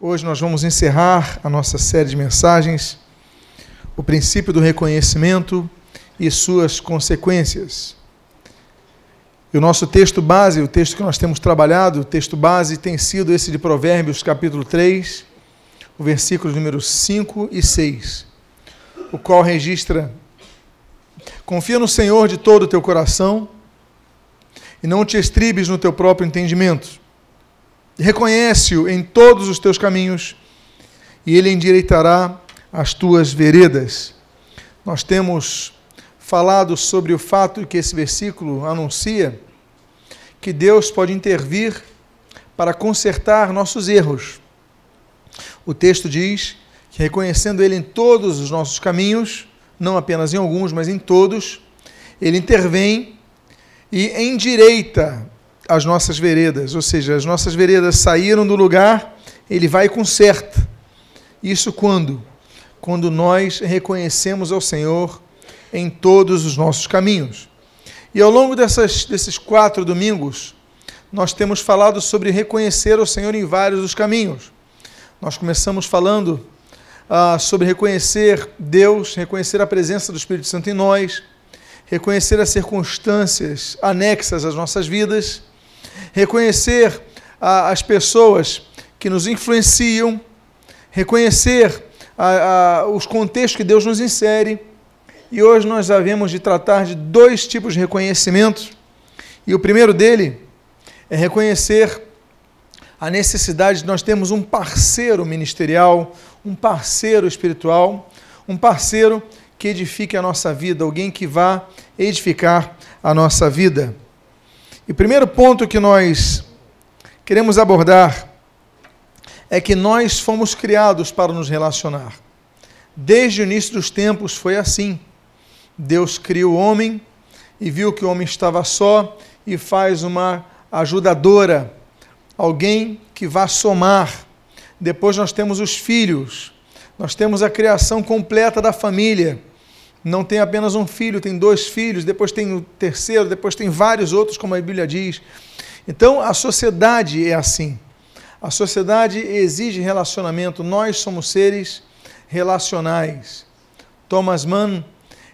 Hoje nós vamos encerrar a nossa série de mensagens, o princípio do reconhecimento e suas consequências. E o nosso texto base, o texto que nós temos trabalhado, o texto base tem sido esse de Provérbios, capítulo 3, o versículo número 5 e 6, o qual registra: Confia no Senhor de todo o teu coração e não te estribes no teu próprio entendimento Reconhece-o em todos os teus caminhos e ele endireitará as tuas veredas. Nós temos falado sobre o fato que esse versículo anuncia que Deus pode intervir para consertar nossos erros. O texto diz que reconhecendo Ele em todos os nossos caminhos, não apenas em alguns, mas em todos, Ele intervém e endireita as nossas veredas, ou seja, as nossas veredas saíram do lugar, ele vai e conserta. Isso quando? Quando nós reconhecemos ao Senhor em todos os nossos caminhos. E ao longo dessas, desses quatro domingos, nós temos falado sobre reconhecer o Senhor em vários dos caminhos. Nós começamos falando ah, sobre reconhecer Deus, reconhecer a presença do Espírito Santo em nós, reconhecer as circunstâncias anexas às nossas vidas reconhecer a, as pessoas que nos influenciam, reconhecer a, os contextos que Deus nos insere. E hoje nós havemos de tratar de dois tipos de reconhecimento. E o primeiro dele é reconhecer a necessidade de nós termos um parceiro ministerial, um parceiro espiritual, um parceiro que edifique a nossa vida, alguém que vá edificar a nossa vida. E o primeiro ponto que nós queremos abordar é que nós fomos criados para nos relacionar. Desde o início dos tempos foi assim. Deus cria o homem e viu que o homem estava só e faz uma ajudadora, alguém que vá somar. Depois nós temos os filhos, nós temos a criação completa da família não tem apenas um filho, tem dois filhos, depois tem o terceiro, depois tem vários outros, como a Bíblia diz. Então a sociedade é assim. A sociedade exige relacionamento, nós somos seres relacionais. Thomas Mann,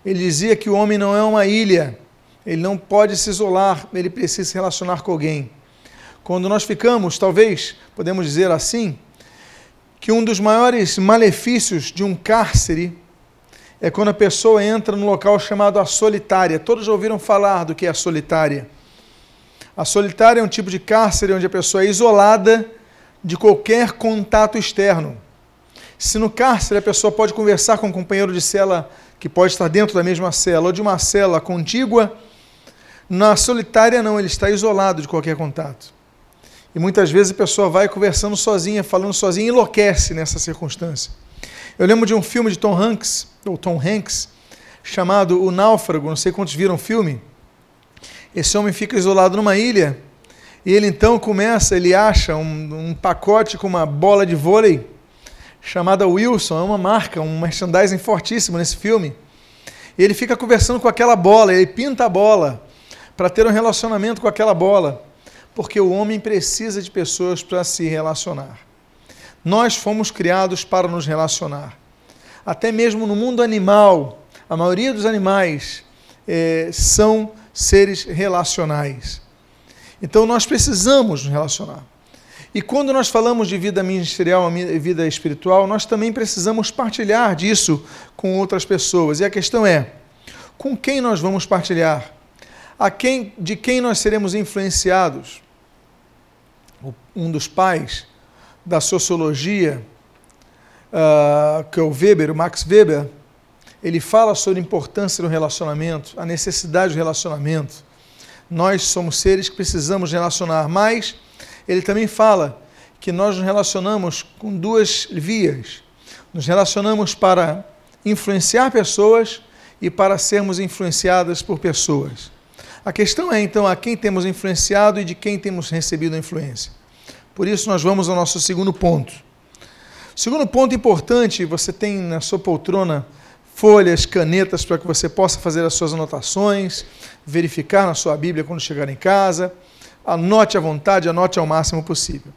ele dizia que o homem não é uma ilha, ele não pode se isolar, ele precisa se relacionar com alguém. Quando nós ficamos, talvez, podemos dizer assim, que um dos maiores malefícios de um cárcere é quando a pessoa entra num local chamado a solitária. Todos já ouviram falar do que é a solitária. A solitária é um tipo de cárcere onde a pessoa é isolada de qualquer contato externo. Se no cárcere a pessoa pode conversar com um companheiro de cela que pode estar dentro da mesma cela ou de uma cela contígua, na solitária não, ele está isolado de qualquer contato. E muitas vezes a pessoa vai conversando sozinha, falando sozinha enlouquece nessa circunstância. Eu lembro de um filme de Tom Hanks, ou Tom Hanks, chamado O Náufrago, não sei quantos viram o filme. Esse homem fica isolado numa ilha e ele então começa, ele acha um, um pacote com uma bola de vôlei chamada Wilson, é uma marca, um merchandising fortíssimo nesse filme. E ele fica conversando com aquela bola, ele pinta a bola para ter um relacionamento com aquela bola, porque o homem precisa de pessoas para se relacionar. Nós fomos criados para nos relacionar até mesmo no mundo animal, a maioria dos animais é, são seres relacionais. Então nós precisamos nos relacionar. E quando nós falamos de vida ministerial vida espiritual, nós também precisamos partilhar disso com outras pessoas. E a questão é: com quem nós vamos partilhar? A quem, de quem nós seremos influenciados? Um dos pais da sociologia uh, que é o Weber, o Max Weber, ele fala sobre a importância do relacionamento, a necessidade do relacionamento. Nós somos seres que precisamos relacionar, mas ele também fala que nós nos relacionamos com duas vias. Nos relacionamos para influenciar pessoas e para sermos influenciadas por pessoas. A questão é então a quem temos influenciado e de quem temos recebido a influência. Por isso nós vamos ao nosso segundo ponto. Segundo ponto importante, você tem na sua poltrona folhas, canetas para que você possa fazer as suas anotações, verificar na sua Bíblia quando chegar em casa. Anote à vontade, anote ao máximo possível.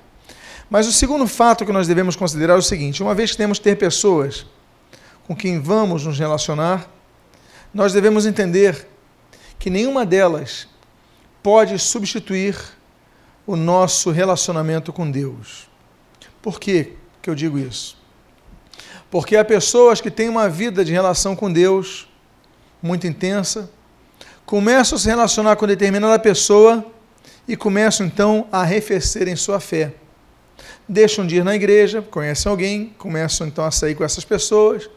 Mas o segundo fato que nós devemos considerar é o seguinte: uma vez que temos que ter pessoas com quem vamos nos relacionar, nós devemos entender que nenhuma delas pode substituir o nosso relacionamento com Deus. Por que, que eu digo isso? Porque há pessoas que têm uma vida de relação com Deus muito intensa, começam a se relacionar com determinada pessoa e começam então a arrefecer em sua fé. Deixam de ir na igreja, conhecem alguém, começam então a sair com essas pessoas,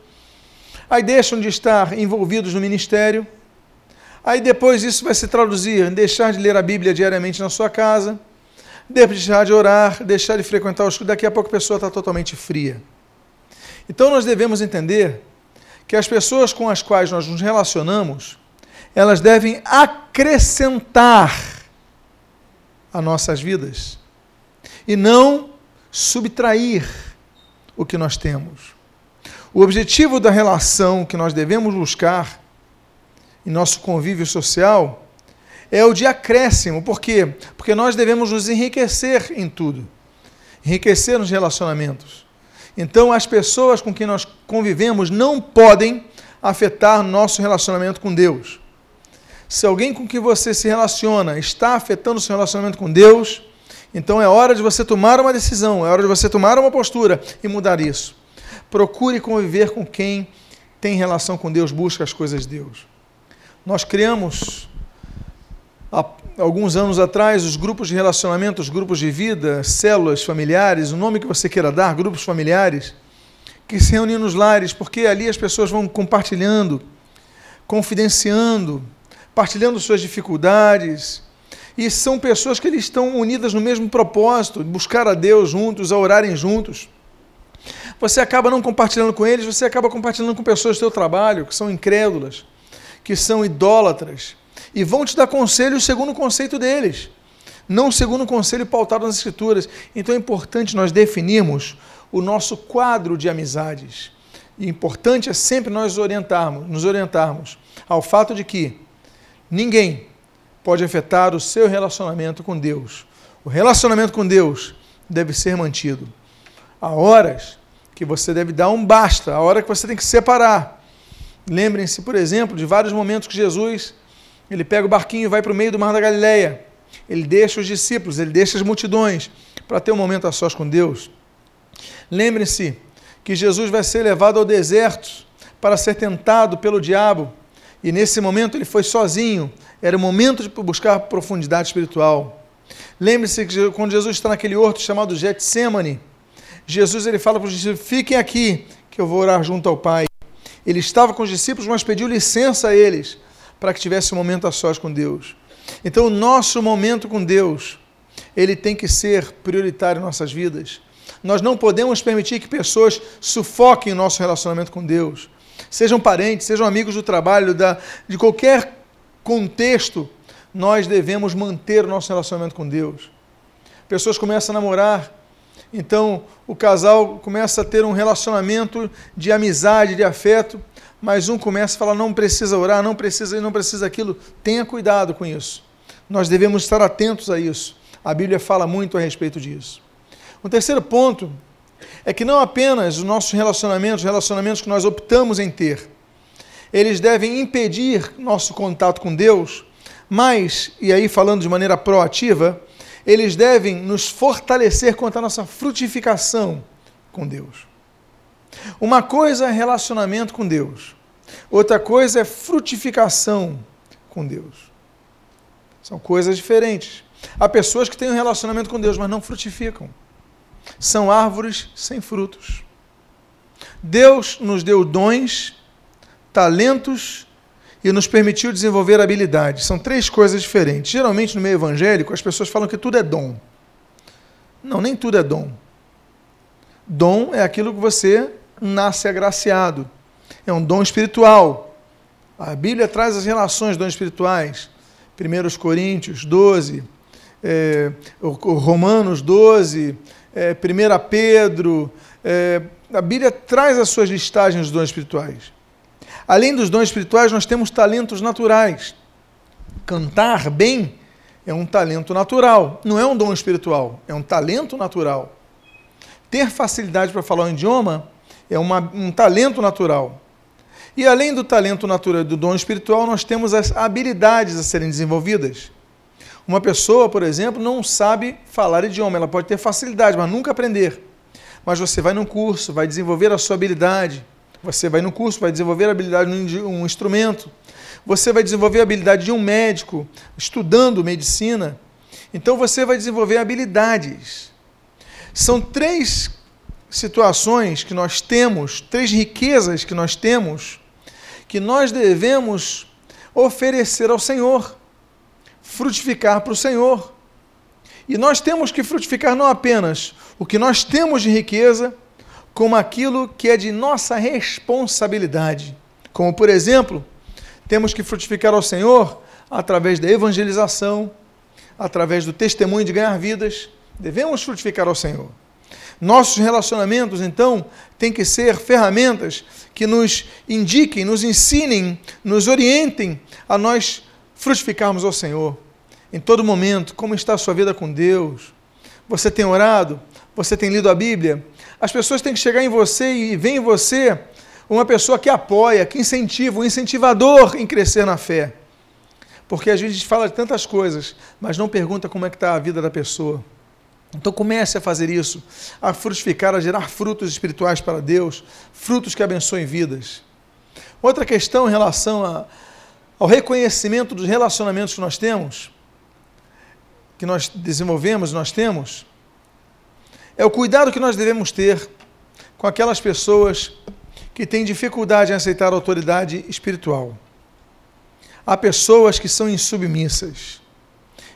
aí deixam de estar envolvidos no ministério, aí depois isso vai se traduzir em deixar de ler a Bíblia diariamente na sua casa, deixar de orar, deixar de frequentar os daqui a pouco a pessoa está totalmente fria. Então nós devemos entender que as pessoas com as quais nós nos relacionamos, elas devem acrescentar a nossas vidas e não subtrair o que nós temos. O objetivo da relação que nós devemos buscar em nosso convívio social é o de acréscimo. Por quê? Porque nós devemos nos enriquecer em tudo. Enriquecer nos relacionamentos. Então, as pessoas com quem nós convivemos não podem afetar nosso relacionamento com Deus. Se alguém com quem você se relaciona está afetando o seu relacionamento com Deus, então é hora de você tomar uma decisão, é hora de você tomar uma postura e mudar isso. Procure conviver com quem tem relação com Deus, busca as coisas de Deus. Nós criamos há alguns anos atrás os grupos de relacionamento, os grupos de vida, células familiares, o nome que você queira dar, grupos familiares, que se reúnem nos lares, porque ali as pessoas vão compartilhando, confidenciando, partilhando suas dificuldades. E são pessoas que eles estão unidas no mesmo propósito, buscar a Deus juntos, a orarem juntos. Você acaba não compartilhando com eles, você acaba compartilhando com pessoas do seu trabalho, que são incrédulas, que são idólatras, e vão te dar conselhos segundo o conceito deles, não segundo o conselho pautado nas Escrituras. Então é importante nós definirmos o nosso quadro de amizades. E importante é sempre nós orientarmos, nos orientarmos ao fato de que Ninguém pode afetar o seu relacionamento com Deus. O relacionamento com Deus deve ser mantido. Há horas que você deve dar um basta, há hora que você tem que separar. Lembrem-se, por exemplo, de vários momentos que Jesus ele pega o barquinho e vai para o meio do mar da Galileia. Ele deixa os discípulos, ele deixa as multidões para ter um momento a sós com Deus. Lembrem-se que Jesus vai ser levado ao deserto para ser tentado pelo diabo e nesse momento ele foi sozinho. Era o momento de buscar profundidade espiritual. Lembre-se que quando Jesus está naquele horto chamado Getsemane, Jesus ele fala para os discípulos: fiquem aqui, que eu vou orar junto ao Pai. Ele estava com os discípulos, mas pediu licença a eles para que tivesse um momento a sós com Deus. Então, o nosso momento com Deus, ele tem que ser prioritário em nossas vidas. Nós não podemos permitir que pessoas sufoquem o nosso relacionamento com Deus sejam parentes, sejam amigos do trabalho, da, de qualquer contexto, nós devemos manter o nosso relacionamento com Deus. Pessoas começam a namorar, então o casal começa a ter um relacionamento de amizade, de afeto, mas um começa a falar: não precisa orar, não precisa não precisa aquilo. Tenha cuidado com isso. Nós devemos estar atentos a isso. A Bíblia fala muito a respeito disso. Um terceiro ponto é que não apenas os nossos relacionamentos, os relacionamentos que nós optamos em ter, eles devem impedir nosso contato com Deus, mas, e aí falando de maneira proativa, eles devem nos fortalecer quanto à nossa frutificação com Deus. Uma coisa é relacionamento com Deus, outra coisa é frutificação com Deus. São coisas diferentes. Há pessoas que têm um relacionamento com Deus, mas não frutificam são árvores sem frutos. Deus nos deu dons, talentos e nos permitiu desenvolver habilidades. São três coisas diferentes. Geralmente no meio evangélico as pessoas falam que tudo é dom. Não, nem tudo é dom. Dom é aquilo que você nasce agraciado. É um dom espiritual. A Bíblia traz as relações dons espirituais. 1 Coríntios 12, é, Romanos 12, é, 1 Pedro, é, a Bíblia traz as suas listagens dos dons espirituais. Além dos dons espirituais, nós temos talentos naturais. Cantar bem é um talento natural, não é um dom espiritual, é um talento natural. ter facilidade para falar um idioma é uma, um talento natural. E além do talento natural do dom espiritual, nós temos as habilidades a serem desenvolvidas. Uma pessoa, por exemplo, não sabe falar idioma, ela pode ter facilidade, mas nunca aprender. Mas você vai num curso, vai desenvolver a sua habilidade. Você vai no curso, vai desenvolver a habilidade de um instrumento. Você vai desenvolver a habilidade de um médico, estudando medicina. Então você vai desenvolver habilidades. São três situações que nós temos, três riquezas que nós temos, que nós devemos oferecer ao Senhor, frutificar para o Senhor. E nós temos que frutificar não apenas o que nós temos de riqueza, como aquilo que é de nossa responsabilidade. Como, por exemplo, temos que frutificar ao Senhor através da evangelização, através do testemunho de ganhar vidas. Devemos frutificar ao Senhor. Nossos relacionamentos, então, têm que ser ferramentas que nos indiquem, nos ensinem, nos orientem a nós frutificarmos ao Senhor. Em todo momento, como está a sua vida com Deus? Você tem orado? Você tem lido a Bíblia? As pessoas têm que chegar em você e ver em você uma pessoa que apoia, que incentiva, um incentivador em crescer na fé. Porque a gente fala de tantas coisas, mas não pergunta como é que está a vida da pessoa. Então comece a fazer isso, a frutificar, a gerar frutos espirituais para Deus, frutos que abençoem vidas. Outra questão em relação a, ao reconhecimento dos relacionamentos que nós temos, que nós desenvolvemos, nós temos, é o cuidado que nós devemos ter com aquelas pessoas que têm dificuldade em aceitar a autoridade espiritual. Há pessoas que são insubmissas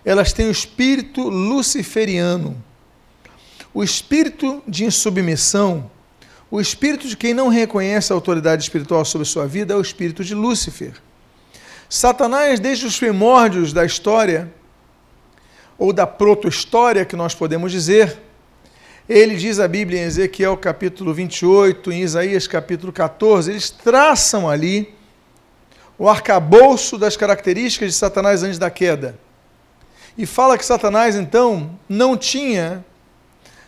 elas têm o espírito luciferiano, o espírito de insubmissão, o espírito de quem não reconhece a autoridade espiritual sobre sua vida é o espírito de Lúcifer. Satanás, desde os primórdios da história, ou da proto-história que nós podemos dizer, ele diz a Bíblia em Ezequiel capítulo 28, em Isaías capítulo 14, eles traçam ali o arcabouço das características de Satanás antes da queda e fala que Satanás, então, não tinha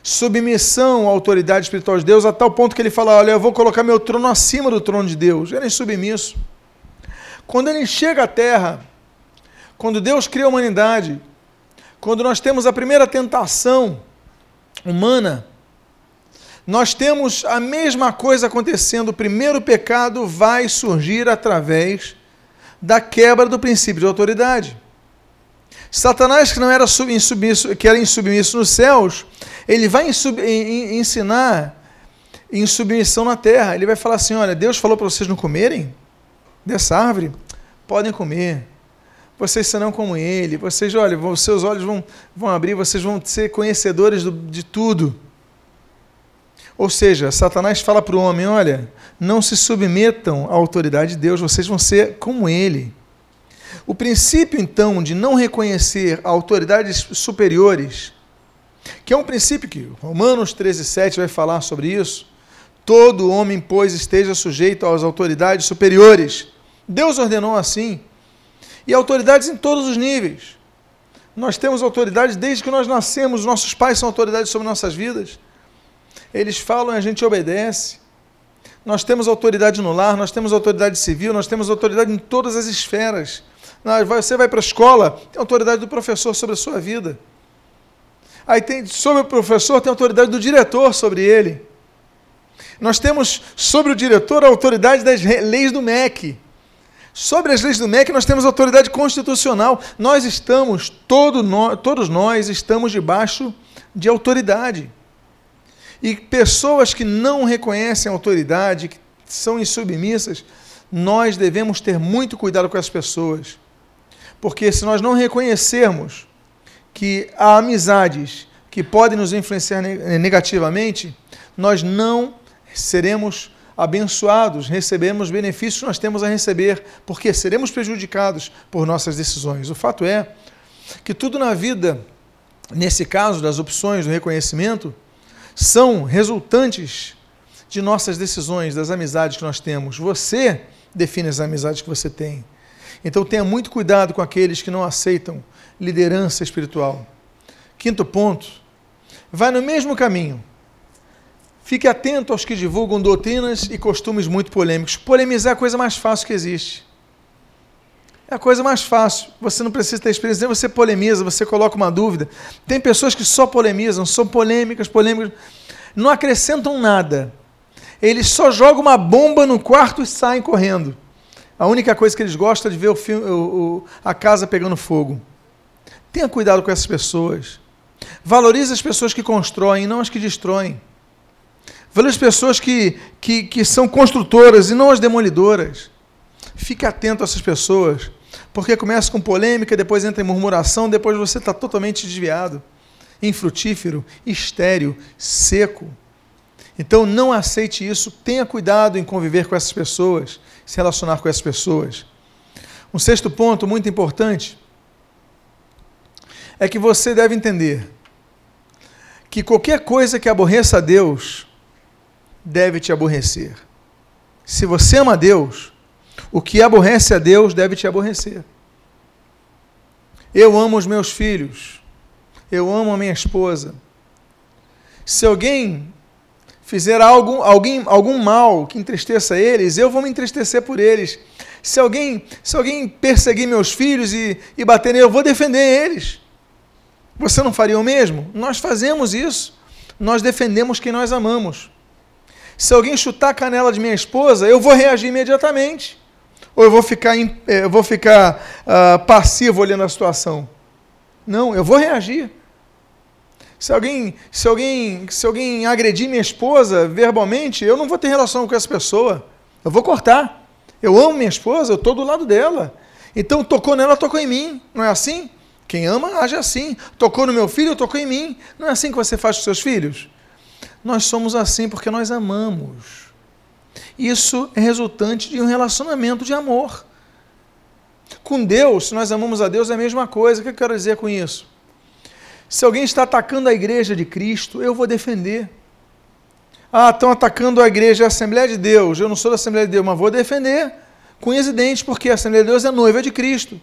submissão à autoridade espiritual de Deus, a tal ponto que ele fala: Olha, eu vou colocar meu trono acima do trono de Deus. Ele é submisso. Quando ele chega à terra, quando Deus cria a humanidade, quando nós temos a primeira tentação humana, nós temos a mesma coisa acontecendo. O primeiro pecado vai surgir através da quebra do princípio de autoridade. Satanás, que não era insubmisso, que era insubmisso nos céus, ele vai ensinar em submissão na terra. Ele vai falar assim: olha, Deus falou para vocês não comerem dessa árvore, podem comer. Vocês serão como ele. Vocês, olha, os seus olhos vão, vão abrir, vocês vão ser conhecedores do, de tudo. Ou seja, Satanás fala para o homem: olha, não se submetam à autoridade de Deus, vocês vão ser como ele. O princípio, então, de não reconhecer autoridades superiores, que é um princípio que Romanos 13, 7 vai falar sobre isso, todo homem, pois, esteja sujeito às autoridades superiores. Deus ordenou assim. E autoridades em todos os níveis. Nós temos autoridades desde que nós nascemos, nossos pais são autoridades sobre nossas vidas. Eles falam e a gente obedece. Nós temos autoridade no lar, nós temos autoridade civil, nós temos autoridade em todas as esferas. Você vai para a escola, tem autoridade do professor sobre a sua vida. Aí tem sobre o professor, tem autoridade do diretor sobre ele. Nós temos sobre o diretor a autoridade das leis do MEC. Sobre as leis do MEC, nós temos autoridade constitucional. Nós estamos, todo nós, todos nós estamos debaixo de autoridade. E pessoas que não reconhecem a autoridade, que são insubmissas, nós devemos ter muito cuidado com as pessoas. Porque se nós não reconhecermos que há amizades que podem nos influenciar negativamente, nós não seremos abençoados, recebemos benefícios que nós temos a receber, porque seremos prejudicados por nossas decisões. O fato é que tudo na vida, nesse caso das opções do reconhecimento, são resultantes de nossas decisões, das amizades que nós temos. Você define as amizades que você tem. Então tenha muito cuidado com aqueles que não aceitam liderança espiritual. Quinto ponto, vai no mesmo caminho. Fique atento aos que divulgam doutrinas e costumes muito polêmicos. Polemizar é a coisa mais fácil que existe. É a coisa mais fácil. Você não precisa ter experiência, você polemiza, você coloca uma dúvida. Tem pessoas que só polemizam, são polêmicas, polêmicas, não acrescentam nada. Eles só jogam uma bomba no quarto e saem correndo. A única coisa que eles gostam é de ver o filme, o, o, a casa pegando fogo. Tenha cuidado com essas pessoas. Valorize as pessoas que constroem, não as que destroem. Valorize as pessoas que, que, que são construtoras e não as demolidoras. Fique atento a essas pessoas porque começa com polêmica, depois entra em murmuração, depois você está totalmente desviado, infrutífero, estéril, seco. Então não aceite isso, tenha cuidado em conviver com essas pessoas, se relacionar com essas pessoas. Um sexto ponto muito importante é que você deve entender que qualquer coisa que aborreça a Deus deve te aborrecer. Se você ama a Deus, o que aborrece a Deus deve te aborrecer. Eu amo os meus filhos. Eu amo a minha esposa. Se alguém fizer algo, alguém, algum mal que entristeça eles, eu vou me entristecer por eles. Se alguém, se alguém perseguir meus filhos e, e bater neles, eu vou defender eles. Você não faria o mesmo? Nós fazemos isso. Nós defendemos quem nós amamos. Se alguém chutar a canela de minha esposa, eu vou reagir imediatamente. Ou eu vou ficar, eh, eu vou ficar uh, passivo olhando a situação? Não, eu vou reagir. Se alguém, se alguém, se alguém agredir minha esposa verbalmente, eu não vou ter relação com essa pessoa. Eu vou cortar. Eu amo minha esposa, eu estou do lado dela. Então tocou nela, tocou em mim. Não é assim? Quem ama, age assim. Tocou no meu filho, tocou em mim. Não é assim que você faz com seus filhos? Nós somos assim porque nós amamos. Isso é resultante de um relacionamento de amor. Com Deus, se nós amamos a Deus, é a mesma coisa. O que eu quero dizer com isso? Se alguém está atacando a igreja de Cristo, eu vou defender. Ah, estão atacando a igreja, a Assembleia de Deus. Eu não sou da Assembleia de Deus, mas vou defender com e porque a Assembleia de Deus é noiva de Cristo.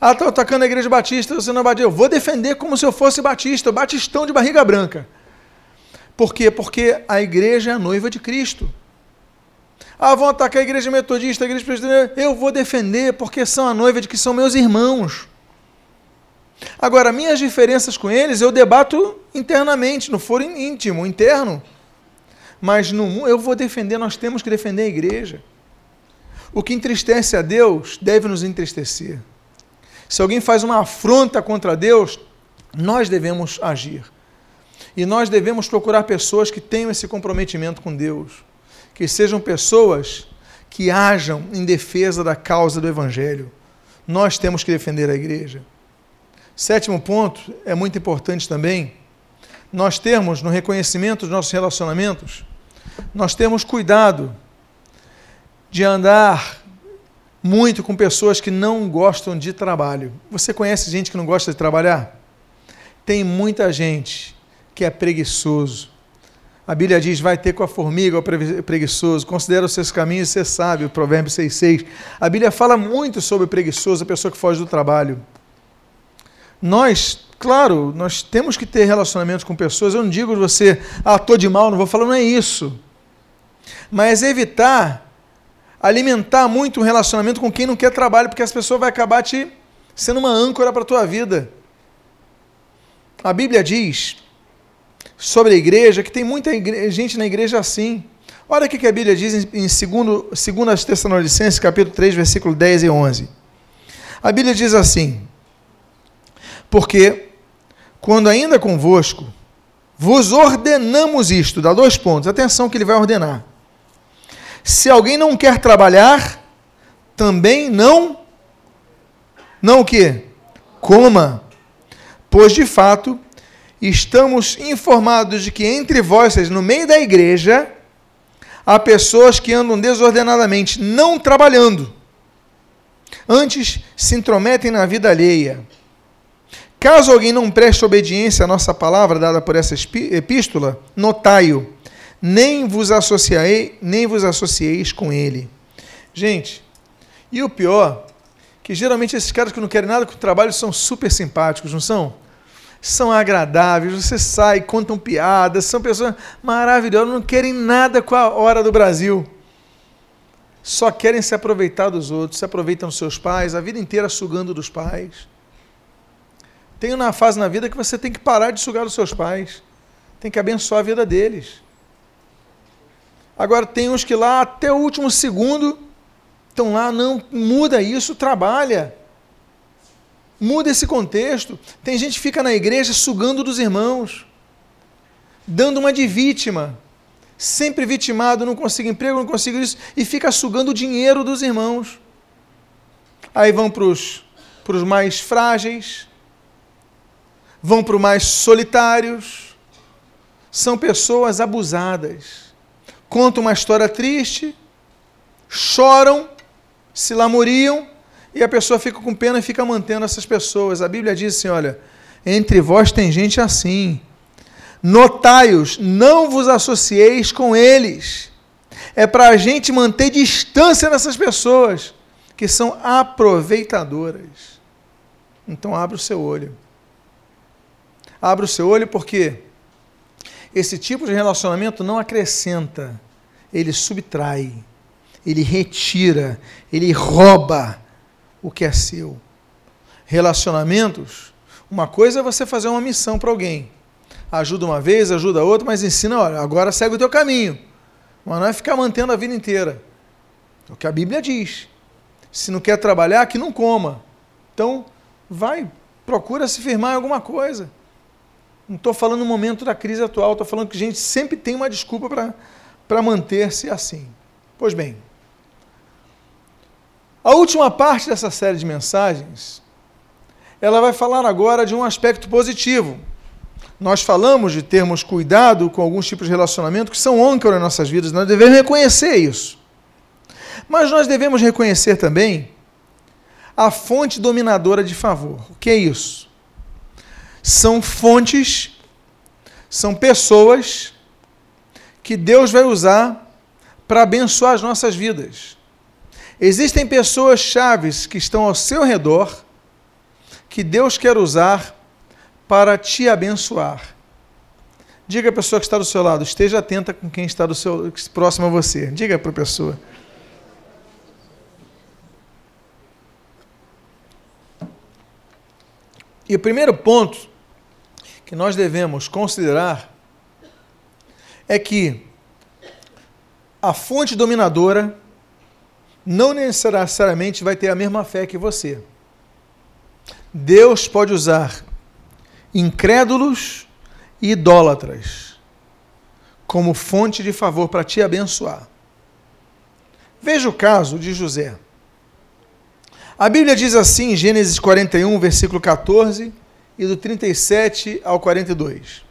Ah, estão atacando a igreja batista, você não é batista. Eu vou defender como se eu fosse batista, batistão de barriga branca. Por quê? Porque a igreja é a noiva de Cristo. Ah, vão atacar a igreja metodista, a igreja presbiteriana. Eu vou defender, porque são a noiva de que são meus irmãos. Agora, minhas diferenças com eles eu debato internamente, no foro íntimo, interno. Mas no eu vou defender, nós temos que defender a igreja. O que entristece a Deus deve nos entristecer. Se alguém faz uma afronta contra Deus, nós devemos agir. E nós devemos procurar pessoas que tenham esse comprometimento com Deus que sejam pessoas que hajam em defesa da causa do Evangelho. Nós temos que defender a igreja. Sétimo ponto, é muito importante também, nós temos no reconhecimento dos nossos relacionamentos, nós temos cuidado de andar muito com pessoas que não gostam de trabalho. Você conhece gente que não gosta de trabalhar? Tem muita gente que é preguiçoso, a Bíblia diz: vai ter com a formiga, o preguiçoso, considera os seus caminhos e ser sábio, Provérbio 6,6. A Bíblia fala muito sobre o preguiçoso, a pessoa que foge do trabalho. Nós, claro, nós temos que ter relacionamentos com pessoas. Eu não digo você, ah, estou de mal, não vou falar, não é isso. Mas evitar alimentar muito um relacionamento com quem não quer trabalho, porque essa pessoa vai acabar te sendo uma âncora para a tua vida. A Bíblia diz sobre a igreja, que tem muita gente na igreja assim. Olha o que a Bíblia diz em 2 Tessalonicenses, capítulo 3, versículo 10 e 11. A Bíblia diz assim: Porque, quando ainda convosco, vos ordenamos isto, dá dois pontos, atenção que ele vai ordenar. Se alguém não quer trabalhar, também não, não o quê? Coma, pois de fato estamos informados de que entre vós, no meio da igreja, há pessoas que andam desordenadamente, não trabalhando. Antes se intrometem na vida alheia. Caso alguém não preste obediência à nossa palavra dada por essa epístola, notai-o, nem vos associei, nem vos associeis com ele. Gente, e o pior, que geralmente esses caras que não querem nada com o trabalho são super simpáticos, não são? são agradáveis, você sai, contam piadas, são pessoas maravilhosas, não querem nada com a hora do Brasil. Só querem se aproveitar dos outros, se aproveitam dos seus pais, a vida inteira sugando dos pais. Tem uma fase na vida que você tem que parar de sugar dos seus pais, tem que abençoar a vida deles. Agora, tem uns que lá, até o último segundo, estão lá, não, muda isso, trabalha. Muda esse contexto. Tem gente que fica na igreja sugando dos irmãos, dando uma de vítima, sempre vitimado, não consigo emprego, não consigo isso, e fica sugando o dinheiro dos irmãos. Aí vão para os mais frágeis, vão para os mais solitários. São pessoas abusadas. Contam uma história triste, choram, se lamuriam, e a pessoa fica com pena e fica mantendo essas pessoas. A Bíblia diz assim: olha, entre vós tem gente assim. Notai-os, não vos associeis com eles. É para a gente manter distância dessas pessoas que são aproveitadoras. Então, abra o seu olho. Abra o seu olho porque esse tipo de relacionamento não acrescenta, ele subtrai, ele retira, ele rouba o que é seu. Relacionamentos, uma coisa é você fazer uma missão para alguém. Ajuda uma vez, ajuda outra, mas ensina, olha, agora segue o teu caminho. Mas não é ficar mantendo a vida inteira. É o que a Bíblia diz. Se não quer trabalhar, que não coma. Então, vai, procura se firmar em alguma coisa. Não estou falando no momento da crise atual, estou falando que a gente sempre tem uma desculpa para manter-se assim. Pois bem, a última parte dessa série de mensagens, ela vai falar agora de um aspecto positivo. Nós falamos de termos cuidado com alguns tipos de relacionamento que são âncora em nossas vidas, nós devemos reconhecer isso. Mas nós devemos reconhecer também a fonte dominadora de favor. O que é isso? São fontes, são pessoas que Deus vai usar para abençoar as nossas vidas. Existem pessoas chaves que estão ao seu redor que Deus quer usar para te abençoar. Diga à pessoa que está do seu lado, esteja atenta com quem está do seu, próximo a você. Diga para a pessoa. E o primeiro ponto que nós devemos considerar é que a fonte dominadora não necessariamente vai ter a mesma fé que você. Deus pode usar incrédulos e idólatras como fonte de favor para te abençoar. Veja o caso de José. A Bíblia diz assim em Gênesis 41, versículo 14, e do 37 ao 42.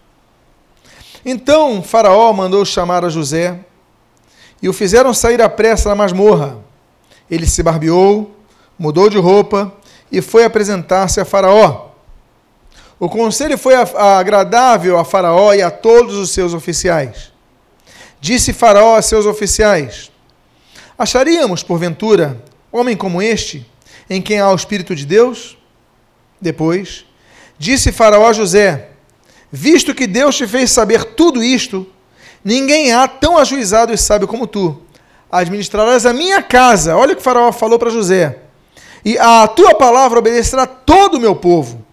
Então Faraó mandou chamar a José e o fizeram sair à pressa da masmorra ele se barbeou, mudou de roupa e foi apresentar-se a Faraó. O conselho foi agradável a Faraó e a todos os seus oficiais. Disse Faraó a seus oficiais: Acharíamos, porventura, homem como este, em quem há o Espírito de Deus? Depois, disse Faraó a José: Visto que Deus te fez saber tudo isto, ninguém há tão ajuizado e sábio como tu administrarás a minha casa. Olha o que faraó falou para José. E a tua palavra obedecerá todo o meu povo.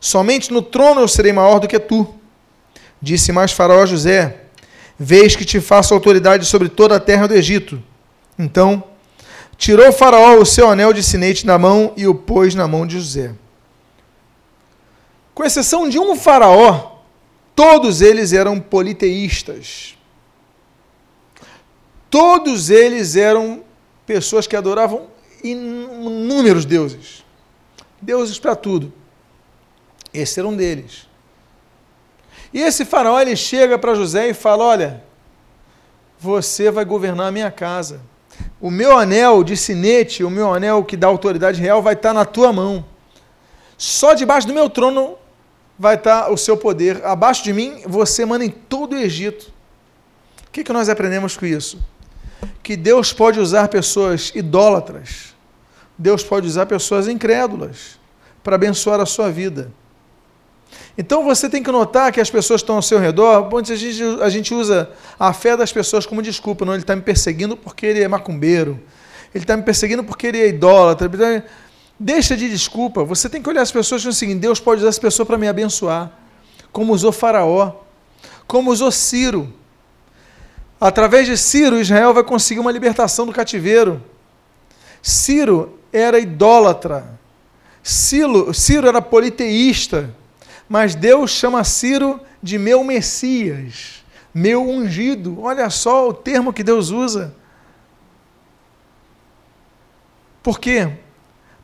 Somente no trono eu serei maior do que tu. Disse mais faraó a José: Vês que te faço autoridade sobre toda a terra do Egito. Então, tirou faraó o seu anel de sinete da mão e o pôs na mão de José. Com exceção de um faraó, todos eles eram politeístas. Todos eles eram pessoas que adoravam inúmeros deuses. Deuses para tudo. Esse era um deles. E esse faraó ele chega para José e fala: Olha, você vai governar a minha casa. O meu anel de sinete, o meu anel que dá autoridade real, vai estar na tua mão. Só debaixo do meu trono vai estar o seu poder. Abaixo de mim, você manda em todo o Egito. O que, que nós aprendemos com isso? que Deus pode usar pessoas idólatras, Deus pode usar pessoas incrédulas para abençoar a sua vida. Então você tem que notar que as pessoas estão ao seu redor, onde a gente, a gente usa a fé das pessoas como desculpa, não, ele está me perseguindo porque ele é macumbeiro, ele está me perseguindo porque ele é idólatra. Deixa de desculpa, você tem que olhar as pessoas e seguinte, Deus pode usar as pessoas para me abençoar, como usou Faraó, como usou Ciro. Através de Ciro, Israel vai conseguir uma libertação do cativeiro. Ciro era idólatra, Ciro, Ciro era politeísta, mas Deus chama Ciro de meu Messias, meu ungido. Olha só o termo que Deus usa. Por quê?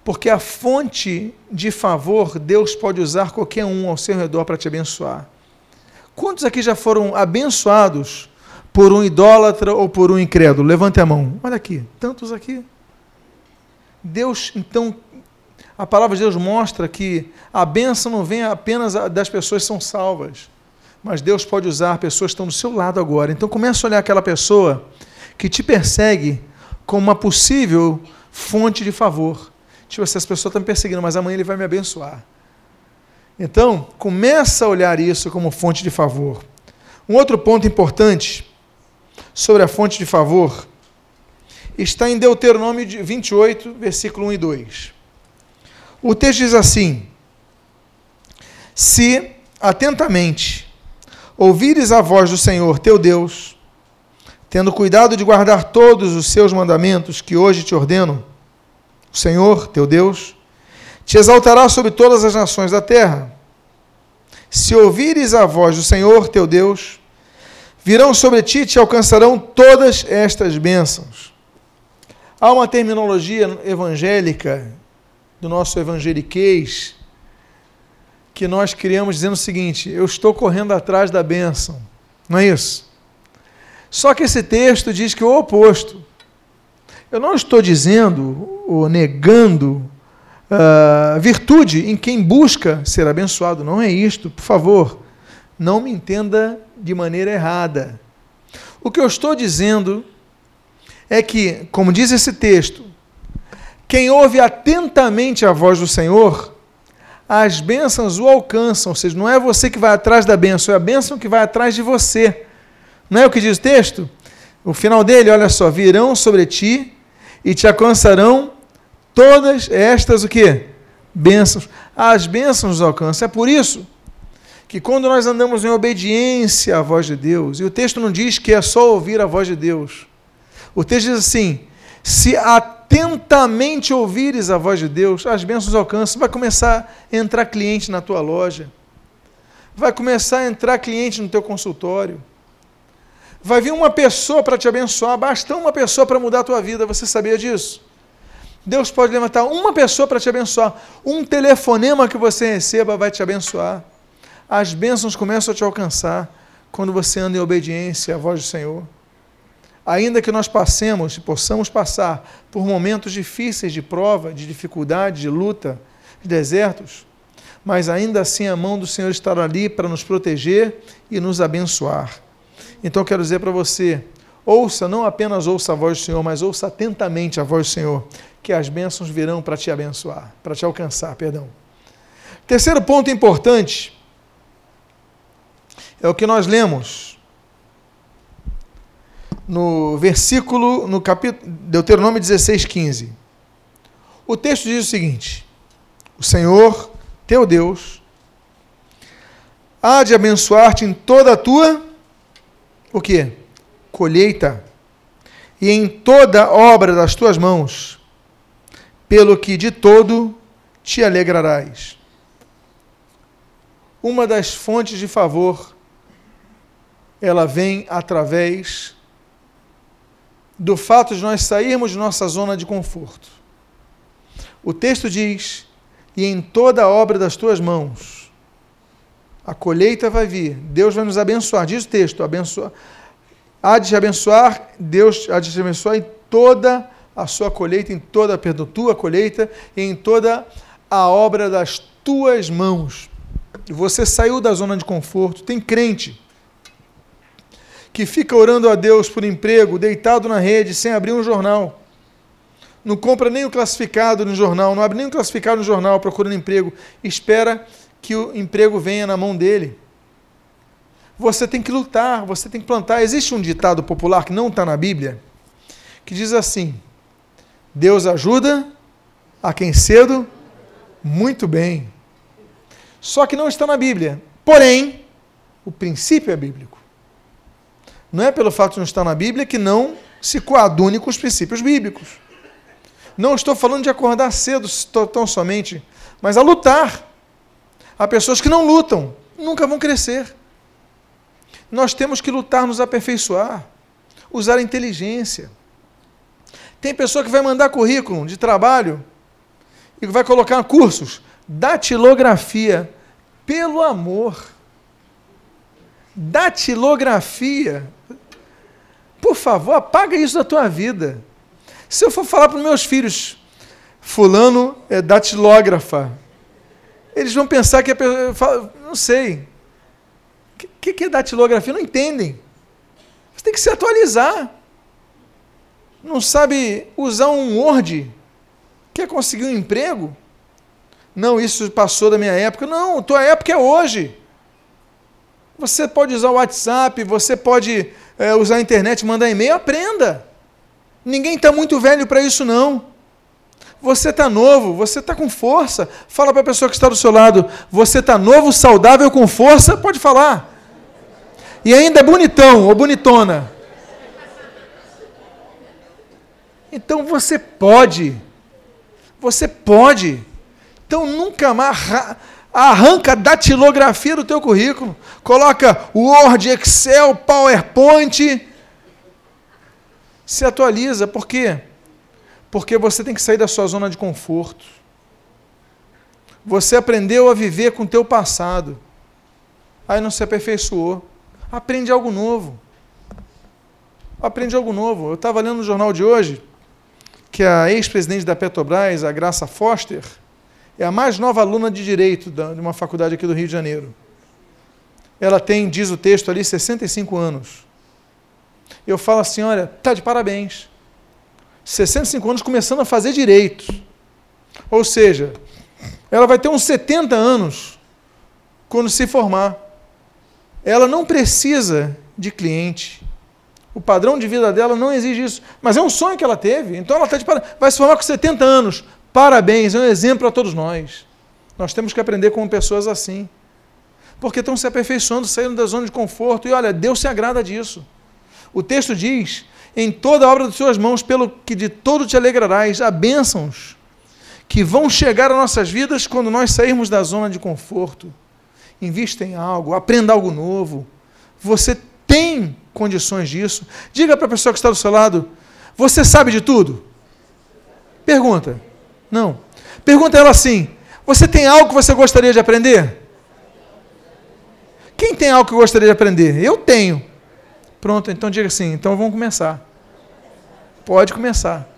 Porque a fonte de favor Deus pode usar qualquer um ao seu redor para te abençoar. Quantos aqui já foram abençoados por um idólatra ou por um incrédulo? Levante a mão. Olha aqui, tantos aqui. Deus, então, a palavra de Deus mostra que a bênção não vem apenas das pessoas que são salvas, mas Deus pode usar pessoas que estão do seu lado agora. Então comece a olhar aquela pessoa que te persegue como uma possível fonte de favor. Tipo assim, essa pessoa está me perseguindo, mas amanhã ele vai me abençoar. Então, começa a olhar isso como fonte de favor. Um outro ponto importante sobre a fonte de favor está em Deuteronômio 28, versículo 1 e 2. O texto diz assim: Se atentamente ouvires a voz do Senhor teu Deus, tendo cuidado de guardar todos os seus mandamentos que hoje te ordeno, o Senhor teu Deus te exaltará sobre todas as nações da terra. Se ouvires a voz do Senhor teu Deus, virão sobre ti e te alcançarão todas estas bênçãos. Há uma terminologia evangélica do nosso evangeliquez, que nós criamos dizendo o seguinte: eu estou correndo atrás da bênção. Não é isso? Só que esse texto diz que o oposto. Eu não estou dizendo ou negando uh, virtude em quem busca ser abençoado. Não é isto, por favor. Não me entenda de maneira errada. O que eu estou dizendo é que, como diz esse texto, quem ouve atentamente a voz do Senhor, as bênçãos o alcançam. Ou seja, não é você que vai atrás da bênção, é a bênção que vai atrás de você. Não é o que diz o texto? O final dele, olha só, virão sobre ti e te alcançarão todas estas o quê? Bênçãos. As bênçãos nos alcançam. É por isso que quando nós andamos em obediência à voz de Deus, e o texto não diz que é só ouvir a voz de Deus. O texto diz assim: se atentamente ouvires a voz de Deus, as bênçãos alcançam, vai começar a entrar cliente na tua loja, vai começar a entrar cliente no teu consultório, vai vir uma pessoa para te abençoar, basta uma pessoa para mudar a tua vida, você sabia disso? Deus pode levantar uma pessoa para te abençoar, um telefonema que você receba vai te abençoar. As bênçãos começam a te alcançar quando você anda em obediência à voz do Senhor ainda que nós passemos e possamos passar por momentos difíceis de prova, de dificuldade, de luta, de desertos, mas ainda assim a mão do Senhor estará ali para nos proteger e nos abençoar. Então quero dizer para você, ouça, não apenas ouça a voz do Senhor, mas ouça atentamente a voz do Senhor, que as bênçãos virão para te abençoar, para te alcançar, perdão. Terceiro ponto importante é o que nós lemos no versículo, no capítulo, Deuteronômio 16, 15. O texto diz o seguinte: O Senhor, teu Deus, há de abençoar-te em toda a tua, o quê? Colheita, e em toda obra das tuas mãos, pelo que de todo te alegrarás. Uma das fontes de favor, ela vem através do fato de nós sairmos de nossa zona de conforto. O texto diz: e em toda obra das tuas mãos, a colheita vai vir, Deus vai nos abençoar. Diz o texto: abençoa, há de te abençoar, Deus há de te abençoar em toda a sua colheita, em toda perdão, tua colheita, e em toda a obra das tuas mãos. Você saiu da zona de conforto, tem crente que fica orando a Deus por emprego, deitado na rede, sem abrir um jornal. Não compra nem o classificado no jornal, não abre nem o classificado no jornal procurando emprego. Espera que o emprego venha na mão dele. Você tem que lutar, você tem que plantar. Existe um ditado popular que não está na Bíblia, que diz assim: Deus ajuda a quem cedo, muito bem. Só que não está na Bíblia. Porém, o princípio é bíblico. Não é pelo fato de não estar na Bíblia que não se coadune com os princípios bíblicos. Não estou falando de acordar cedo tão somente, mas a lutar. Há pessoas que não lutam, nunca vão crescer. Nós temos que lutar, nos aperfeiçoar, usar a inteligência. Tem pessoa que vai mandar currículo de trabalho e vai colocar cursos. Datilografia. Pelo amor. Datilografia. Por favor, apaga isso da tua vida. Se eu for falar para os meus filhos, fulano é datilógrafa, eles vão pensar que é. Não sei. O que, que é datilografia? Não entendem. Você tem que se atualizar. Não sabe usar um Word Quer conseguir um emprego? Não, isso passou da minha época. Não, tua época é hoje. Você pode usar o WhatsApp, você pode é, usar a internet, mandar e-mail, aprenda. Ninguém está muito velho para isso, não. Você está novo, você está com força. Fala para a pessoa que está do seu lado. Você está novo, saudável, com força? Pode falar. E ainda é bonitão ou bonitona. Então você pode. Você pode. Então nunca mais arranca a datilografia do teu currículo. Coloca Word, Excel, PowerPoint. Se atualiza. Por quê? Porque você tem que sair da sua zona de conforto. Você aprendeu a viver com o teu passado. Aí não se aperfeiçoou. Aprende algo novo. Aprende algo novo. Eu estava lendo no jornal de hoje que a ex-presidente da Petrobras, a Graça Foster, é a mais nova aluna de direito de uma faculdade aqui do Rio de Janeiro. Ela tem, diz o texto ali, 65 anos. Eu falo assim: olha, tá de parabéns. 65 anos começando a fazer direito. Ou seja, ela vai ter uns 70 anos quando se formar. Ela não precisa de cliente. O padrão de vida dela não exige isso. Mas é um sonho que ela teve. Então ela tá de vai se formar com 70 anos. Parabéns, é um exemplo a todos nós. Nós temos que aprender com pessoas assim. Porque estão se aperfeiçoando, saindo da zona de conforto. E olha, Deus se agrada disso. O texto diz: em toda a obra das suas mãos, pelo que de todo te alegrarás, há bênçãos que vão chegar às nossas vidas quando nós sairmos da zona de conforto. Invista em algo, aprenda algo novo. Você tem condições disso. Diga para a pessoa que está do seu lado: Você sabe de tudo? Pergunta. Não. Pergunta ela assim: Você tem algo que você gostaria de aprender? Quem tem algo que gostaria de aprender? Eu tenho. Pronto, então diga assim: então vamos começar. Pode começar.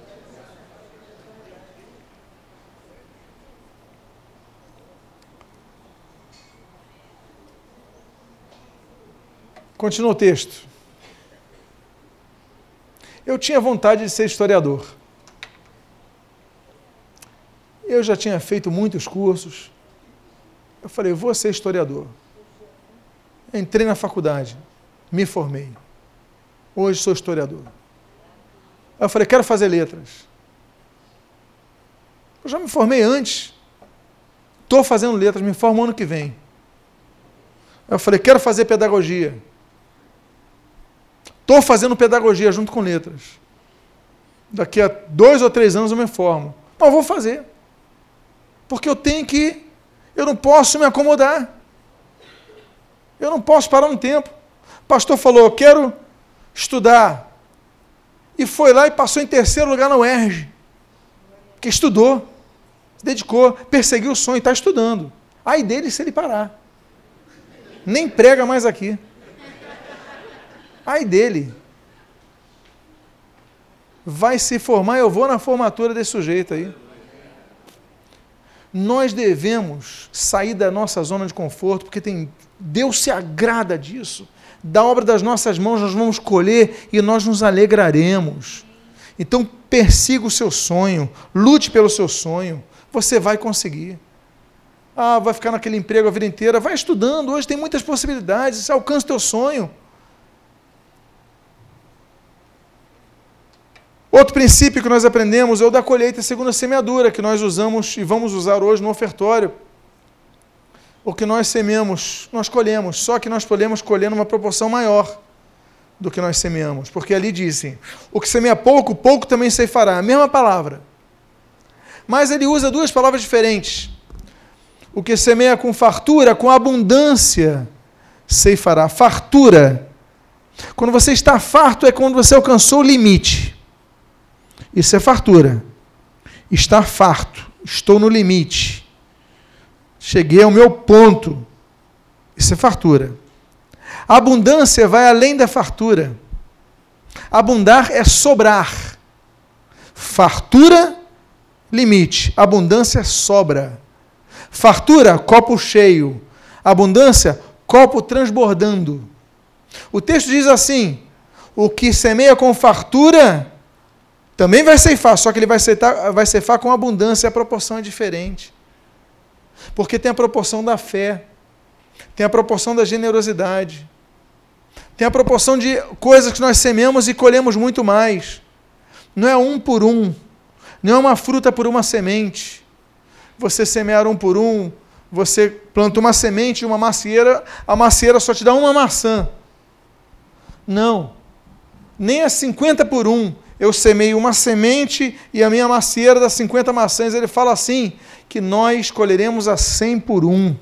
Continua o texto. Eu tinha vontade de ser historiador. Eu já tinha feito muitos cursos. Eu falei, vou ser historiador. Entrei na faculdade, me formei. Hoje sou historiador. Eu falei, quero fazer letras. Eu já me formei antes. Estou fazendo letras, me formo ano que vem. Eu falei, quero fazer pedagogia. Estou fazendo pedagogia junto com letras. Daqui a dois ou três anos eu me formo. Mas vou fazer. Porque eu tenho que. Eu não posso me acomodar. Eu não posso parar um tempo. O pastor falou: eu quero estudar. E foi lá e passou em terceiro lugar na UERJ. Que estudou, dedicou, perseguiu o sonho, está estudando. Aí dele se ele parar. Nem prega mais aqui. Ai dele. Vai se formar, eu vou na formatura desse sujeito aí. Nós devemos sair da nossa zona de conforto, porque tem, Deus se agrada disso. Da obra das nossas mãos nós vamos colher e nós nos alegraremos. Então persiga o seu sonho, lute pelo seu sonho, você vai conseguir. Ah, vai ficar naquele emprego a vida inteira. Vai estudando, hoje tem muitas possibilidades, alcança o teu sonho. Outro princípio que nós aprendemos é o da colheita segundo a semeadura, que nós usamos e vamos usar hoje no ofertório. O que nós semeamos, nós colhemos, só que nós podemos colher numa proporção maior do que nós semeamos, porque ali dizem: o que semeia pouco, pouco também ceifará. A mesma palavra. Mas ele usa duas palavras diferentes. O que semeia com fartura, com abundância, ceifará. Fartura. Quando você está farto é quando você alcançou o limite. Isso é fartura. Estar farto. Estou no limite. Cheguei ao meu ponto. Isso é fartura. A abundância vai além da fartura. Abundar é sobrar. Fartura, limite. Abundância, sobra. Fartura, copo cheio. Abundância, copo transbordando. O texto diz assim: o que semeia com fartura também vai ceifar, só que ele vai ceifar, vai ceifar com abundância, a proporção é diferente. Porque tem a proporção da fé, tem a proporção da generosidade, tem a proporção de coisas que nós semeamos e colhemos muito mais. Não é um por um, não é uma fruta por uma semente. Você semear um por um, você planta uma semente e uma macieira, a macieira só te dá uma maçã. Não, nem é 50 por um eu semei uma semente e a minha macieira dá 50 maçãs. Ele fala assim: que nós colheremos a 100 por um.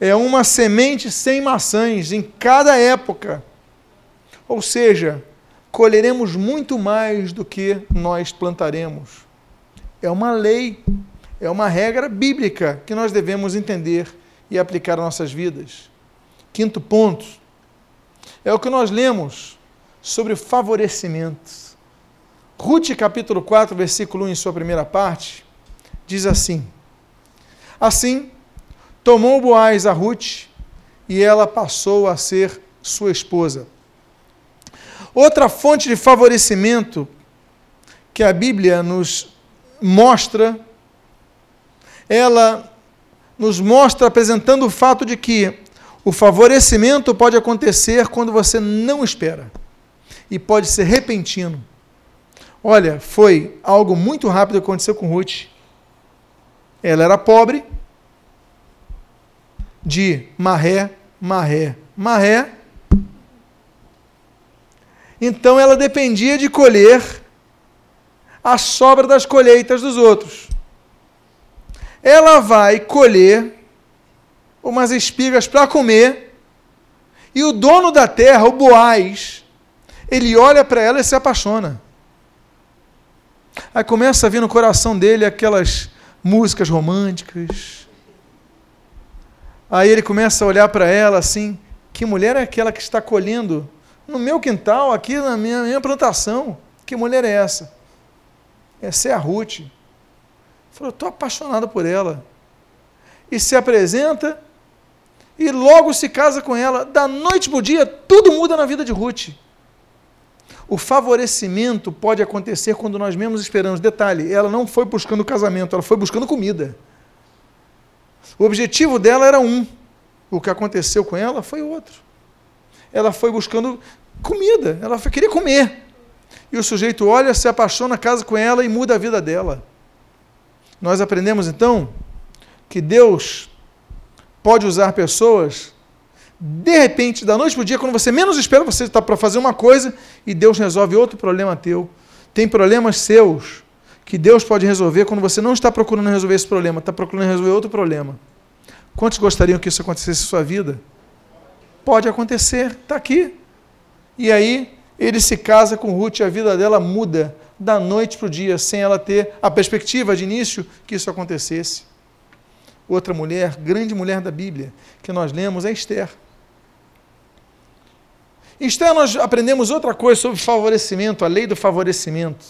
É uma semente sem maçãs em cada época. Ou seja, colheremos muito mais do que nós plantaremos. É uma lei, é uma regra bíblica que nós devemos entender e aplicar às nossas vidas. Quinto ponto, é o que nós lemos sobre favorecimento. Ruth, capítulo 4, versículo 1, em sua primeira parte, diz assim: Assim, tomou Boaz a Ruth e ela passou a ser sua esposa. Outra fonte de favorecimento que a Bíblia nos mostra, ela nos mostra apresentando o fato de que o favorecimento pode acontecer quando você não espera e pode ser repentino. Olha, foi algo muito rápido que aconteceu com Ruth. Ela era pobre, de marré, marré, marré. Então ela dependia de colher a sobra das colheitas dos outros. Ela vai colher umas espigas para comer, e o dono da terra, o Boaz, ele olha para ela e se apaixona. Aí começa a vir no coração dele aquelas músicas românticas. Aí ele começa a olhar para ela assim: que mulher é aquela que está colhendo no meu quintal, aqui na minha, minha plantação? Que mulher é essa? Essa é a Ruth. Ele falou: estou apaixonado por ela. E se apresenta e logo se casa com ela. Da noite para o dia, tudo muda na vida de Ruth. O favorecimento pode acontecer quando nós mesmos esperamos. Detalhe, ela não foi buscando casamento, ela foi buscando comida. O objetivo dela era um. O que aconteceu com ela foi outro. Ela foi buscando comida, ela queria comer. E o sujeito olha, se apaixona, casa com ela e muda a vida dela. Nós aprendemos então que Deus pode usar pessoas de repente, da noite para o dia, quando você menos espera, você está para fazer uma coisa e Deus resolve outro problema teu. Tem problemas seus que Deus pode resolver quando você não está procurando resolver esse problema, está procurando resolver outro problema. Quantos gostariam que isso acontecesse em sua vida? Pode acontecer, está aqui. E aí, ele se casa com Ruth e a vida dela muda da noite para o dia, sem ela ter a perspectiva de início que isso acontecesse. Outra mulher, grande mulher da Bíblia, que nós lemos é Esther. Em Esther nós aprendemos outra coisa sobre favorecimento, a lei do favorecimento.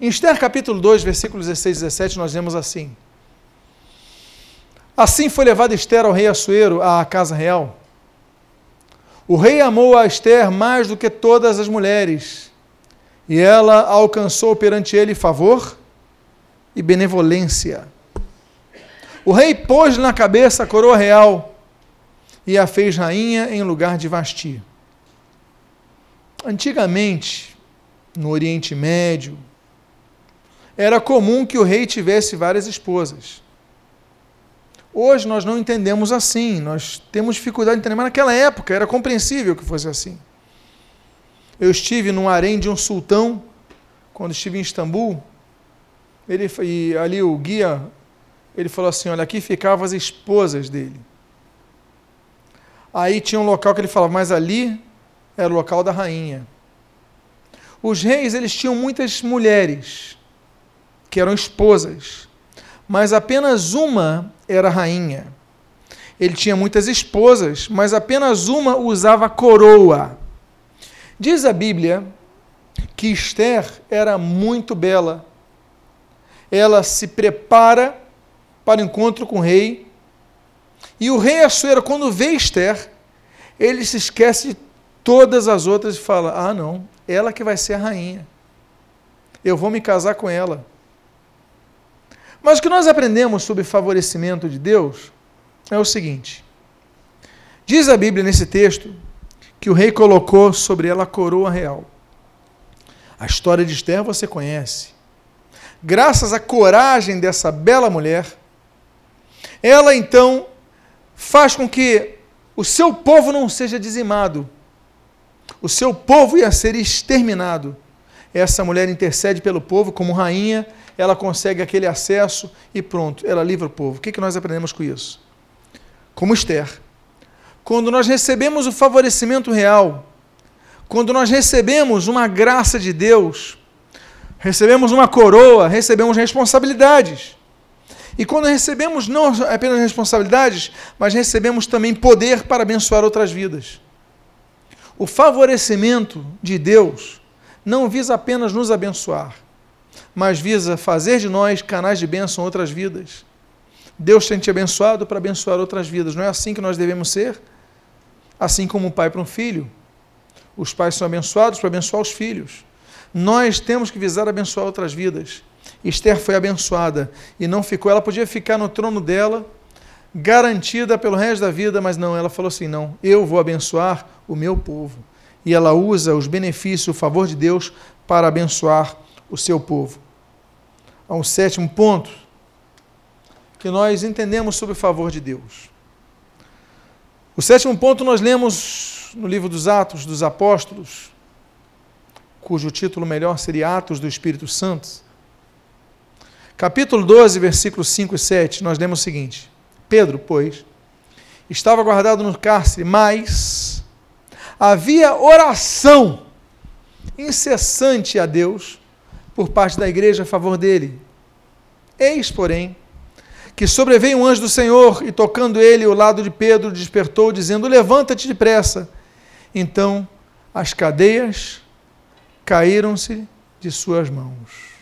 Em Esther capítulo 2, versículos 16 e 17, nós vemos assim. Assim foi levada Esther ao rei Assuero, à casa real. O rei amou a Esther mais do que todas as mulheres, e ela alcançou perante ele favor e benevolência. O rei pôs na cabeça a coroa real e a fez rainha em lugar de Vasti. Antigamente, no Oriente Médio, era comum que o rei tivesse várias esposas. Hoje nós não entendemos assim, nós temos dificuldade de entender, mas naquela época era compreensível que fosse assim. Eu estive no harém de um sultão, quando estive em Istambul, ele, e ali o guia, ele falou assim, olha, aqui ficavam as esposas dele. Aí tinha um local que ele falava, mas ali era o local da rainha. Os reis, eles tinham muitas mulheres, que eram esposas, mas apenas uma era rainha. Ele tinha muitas esposas, mas apenas uma usava coroa. Diz a Bíblia que Esther era muito bela. Ela se prepara para o encontro com o rei. E o rei Assuero, quando vê Esther, ele se esquece de todas as outras e fala: Ah, não, ela que vai ser a rainha. Eu vou me casar com ela. Mas o que nós aprendemos sobre favorecimento de Deus é o seguinte: diz a Bíblia nesse texto que o rei colocou sobre ela a coroa real. A história de Esther você conhece. Graças à coragem dessa bela mulher, ela então faz com que o seu povo não seja dizimado. O seu povo ia ser exterminado. Essa mulher intercede pelo povo como rainha ela consegue aquele acesso e pronto, ela livra o povo. O que, que nós aprendemos com isso? Como Esther. Quando nós recebemos o favorecimento real, quando nós recebemos uma graça de Deus, recebemos uma coroa, recebemos responsabilidades. E quando recebemos não apenas responsabilidades, mas recebemos também poder para abençoar outras vidas. O favorecimento de Deus não visa apenas nos abençoar, mas visa fazer de nós canais de bênção outras vidas. Deus tem te abençoado para abençoar outras vidas. Não é assim que nós devemos ser? Assim como um pai para um filho. Os pais são abençoados para abençoar os filhos. Nós temos que visar abençoar outras vidas. Esther foi abençoada e não ficou. Ela podia ficar no trono dela, garantida pelo resto da vida, mas não. Ela falou assim: não, eu vou abençoar o meu povo. E ela usa os benefícios, o favor de Deus para abençoar o seu povo a um sétimo ponto que nós entendemos sobre o favor de Deus. O sétimo ponto nós lemos no livro dos Atos dos Apóstolos, cujo título melhor seria Atos do Espírito Santo. Capítulo 12, versículos 5 e 7, nós lemos o seguinte: Pedro, pois, estava guardado no cárcere, mas havia oração incessante a Deus por parte da igreja a favor dele. Eis, porém, que sobreveio um anjo do Senhor e, tocando ele o lado de Pedro, despertou, dizendo: Levanta-te depressa. Então as cadeias caíram-se de suas mãos.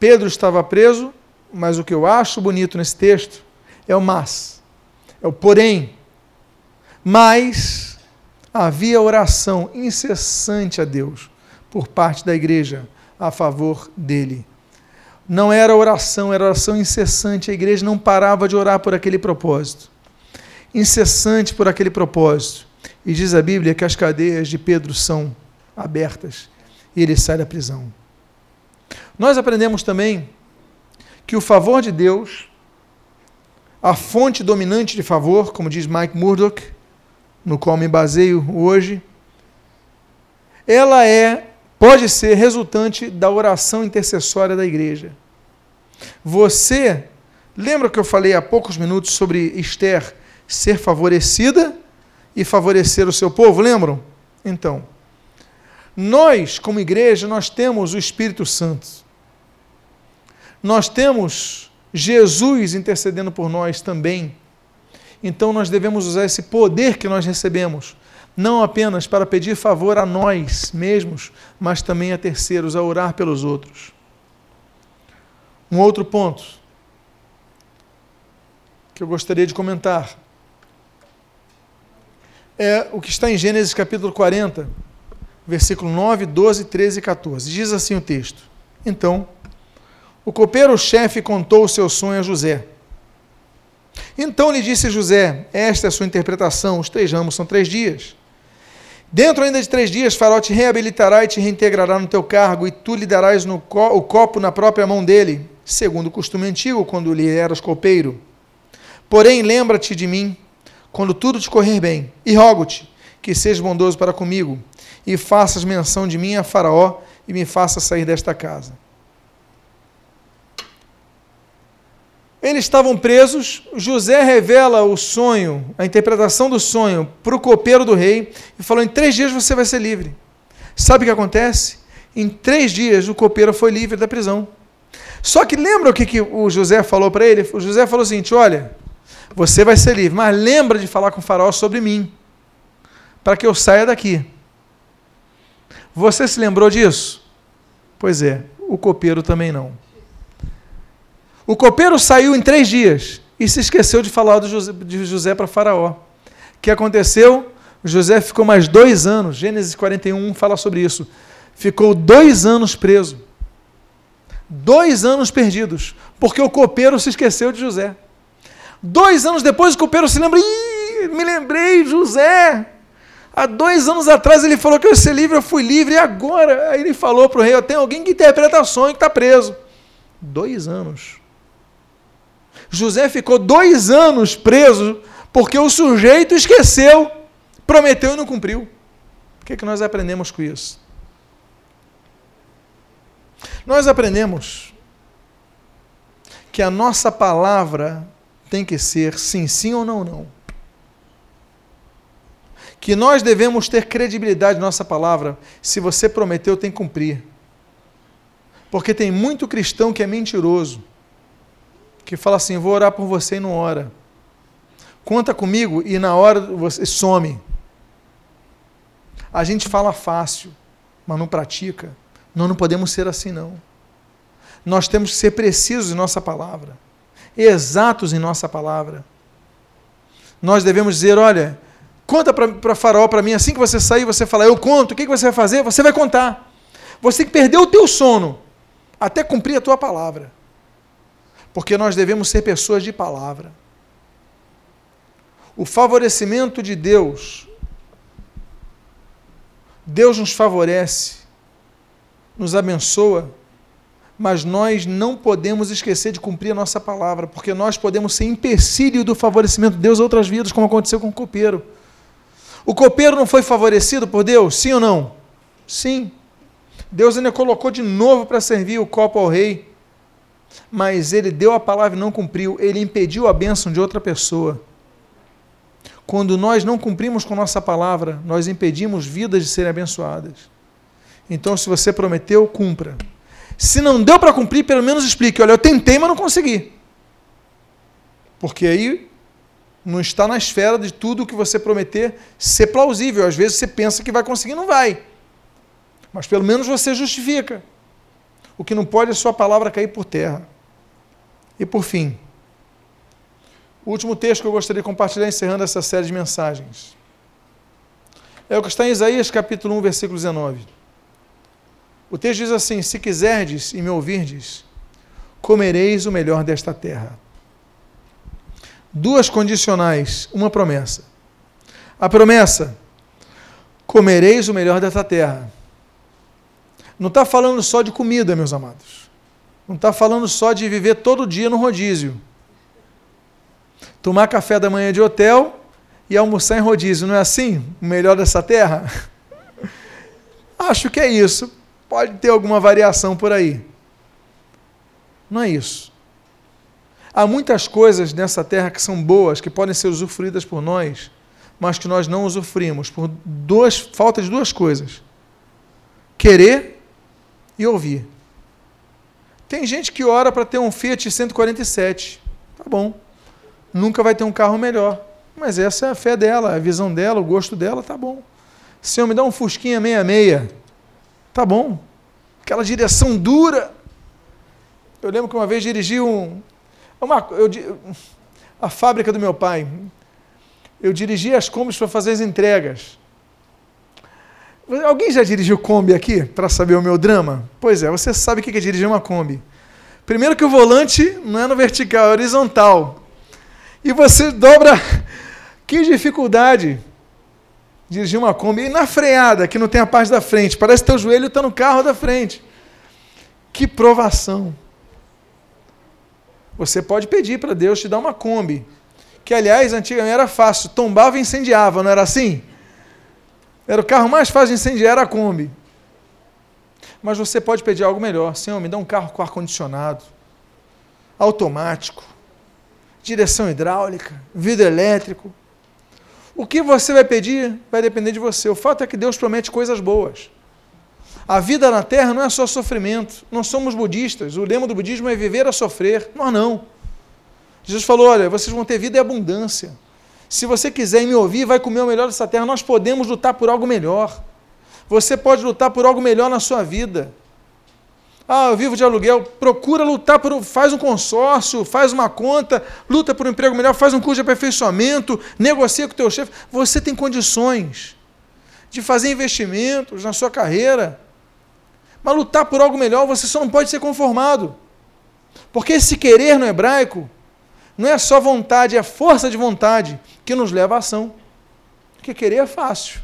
Pedro estava preso, mas o que eu acho bonito nesse texto é o mas, é o porém. Mas havia oração incessante a Deus por parte da igreja a favor dele. Não era oração, era oração incessante. A igreja não parava de orar por aquele propósito. Incessante por aquele propósito. E diz a Bíblia que as cadeias de Pedro são abertas e ele sai da prisão. Nós aprendemos também que o favor de Deus, a fonte dominante de favor, como diz Mike Murdock, no qual me baseio hoje, ela é pode ser resultante da oração intercessória da igreja. Você lembra que eu falei há poucos minutos sobre Esther ser favorecida e favorecer o seu povo, lembram? Então, nós, como igreja, nós temos o Espírito Santo. Nós temos Jesus intercedendo por nós também então nós devemos usar esse poder que nós recebemos, não apenas para pedir favor a nós mesmos, mas também a terceiros, a orar pelos outros. Um outro ponto que eu gostaria de comentar é o que está em Gênesis capítulo 40, versículo 9, 12, 13 e 14. Diz assim o texto: Então o copeiro-chefe contou o seu sonho a José. Então lhe disse José: Esta é a sua interpretação, os três ramos são três dias. Dentro ainda de três dias, Faraó te reabilitará e te reintegrará no teu cargo, e tu lhe darás co o copo na própria mão dele, segundo o costume antigo, quando lhe eras copeiro. Porém, lembra-te de mim, quando tudo te correr bem, e rogo-te que sejas bondoso para comigo, e faças menção de mim a Faraó, e me faça sair desta casa. Eles estavam presos. José revela o sonho, a interpretação do sonho, para o copeiro do rei e falou: em três dias você vai ser livre. Sabe o que acontece? Em três dias o copeiro foi livre da prisão. Só que lembra o que, que o José falou para ele? O José falou o seguinte: olha, você vai ser livre, mas lembra de falar com o faraó sobre mim, para que eu saia daqui. Você se lembrou disso? Pois é, o copeiro também não. O copeiro saiu em três dias e se esqueceu de falar de José, para Faraó. O que aconteceu? José ficou mais dois anos, Gênesis 41 fala sobre isso. Ficou dois anos preso. Dois anos perdidos, porque o copeiro se esqueceu de José. Dois anos depois, o copeiro se lembra: Ih, me lembrei, José. Há dois anos atrás ele falou que eu ia ser livre, eu fui livre, e agora? Aí ele falou para o rei: tem alguém que interpreta sonho que está preso. Dois anos. José ficou dois anos preso porque o sujeito esqueceu, prometeu e não cumpriu. O que, é que nós aprendemos com isso? Nós aprendemos que a nossa palavra tem que ser sim, sim ou não, não. Que nós devemos ter credibilidade na nossa palavra. Se você prometeu, tem que cumprir. Porque tem muito cristão que é mentiroso que fala assim: vou orar por você e não ora. Conta comigo e na hora você some. A gente fala fácil, mas não pratica. Nós não podemos ser assim, não. Nós temos que ser precisos em nossa palavra, exatos em nossa palavra. Nós devemos dizer: olha, conta para Faraó para mim, assim que você sair, você fala, eu conto, o que, que você vai fazer? Você vai contar. Você tem que perder o teu sono até cumprir a tua palavra porque nós devemos ser pessoas de palavra. O favorecimento de Deus, Deus nos favorece, nos abençoa, mas nós não podemos esquecer de cumprir a nossa palavra, porque nós podemos ser empecilho do favorecimento de Deus a outras vidas, como aconteceu com o copeiro. O copeiro não foi favorecido por Deus? Sim ou não? Sim. Deus ainda colocou de novo para servir o copo ao rei mas ele deu a palavra e não cumpriu, ele impediu a bênção de outra pessoa. Quando nós não cumprimos com nossa palavra, nós impedimos vidas de serem abençoadas. Então, se você prometeu, cumpra. Se não deu para cumprir, pelo menos explique: olha, eu tentei, mas não consegui. Porque aí não está na esfera de tudo que você prometer ser plausível. Às vezes você pensa que vai conseguir, não vai. Mas pelo menos você justifica. O que não pode é sua palavra cair por terra. E por fim, o último texto que eu gostaria de compartilhar encerrando essa série de mensagens. É o que está em Isaías capítulo 1, versículo 19. O texto diz assim: Se quiserdes e me ouvirdes, comereis o melhor desta terra. Duas condicionais, uma promessa. A promessa: comereis o melhor desta terra. Não está falando só de comida, meus amados. Não está falando só de viver todo dia no rodízio. Tomar café da manhã de hotel e almoçar em rodízio, não é assim? O melhor dessa terra? Acho que é isso. Pode ter alguma variação por aí. Não é isso. Há muitas coisas nessa terra que são boas, que podem ser usufruídas por nós, mas que nós não usufruímos por duas, falta de duas coisas: querer e ouvir. Tem gente que ora para ter um Fiat 147. Tá bom. Nunca vai ter um carro melhor. Mas essa é a fé dela, a visão dela, o gosto dela, tá bom. Senhor, me dá um Fusquinha 66. Tá bom. Aquela direção dura. Eu lembro que uma vez dirigi um. Uma, eu, a fábrica do meu pai. Eu dirigi as combis para fazer as entregas. Alguém já dirigiu Kombi aqui para saber o meu drama? Pois é, você sabe o que é dirigir uma Kombi. Primeiro que o volante não é no vertical, é horizontal. E você dobra. Que dificuldade dirigir uma Kombi. E na freada, que não tem a parte da frente. Parece que teu joelho está no carro da frente. Que provação. Você pode pedir para Deus te dar uma Kombi. Que, aliás, antigamente era fácil. Tombava e incendiava, não era assim? Era o carro mais fácil de incendiar, era a Kombi. Mas você pode pedir algo melhor. Senhor, me dá um carro com ar-condicionado, automático, direção hidráulica, vidro elétrico. O que você vai pedir vai depender de você. O fato é que Deus promete coisas boas. A vida na Terra não é só sofrimento. Nós somos budistas. O lema do budismo é viver a sofrer. Nós não. Jesus falou: olha, vocês vão ter vida e abundância. Se você quiser me ouvir, vai comer o melhor dessa terra. Nós podemos lutar por algo melhor. Você pode lutar por algo melhor na sua vida. Ah, eu vivo de aluguel. Procura lutar por. Faz um consórcio, faz uma conta, luta por um emprego melhor, faz um curso de aperfeiçoamento, negocia com o teu chefe. Você tem condições de fazer investimentos na sua carreira. Mas lutar por algo melhor, você só não pode ser conformado. Porque esse querer no hebraico não é só vontade, é força de vontade que nos leva à ação. Porque querer é fácil.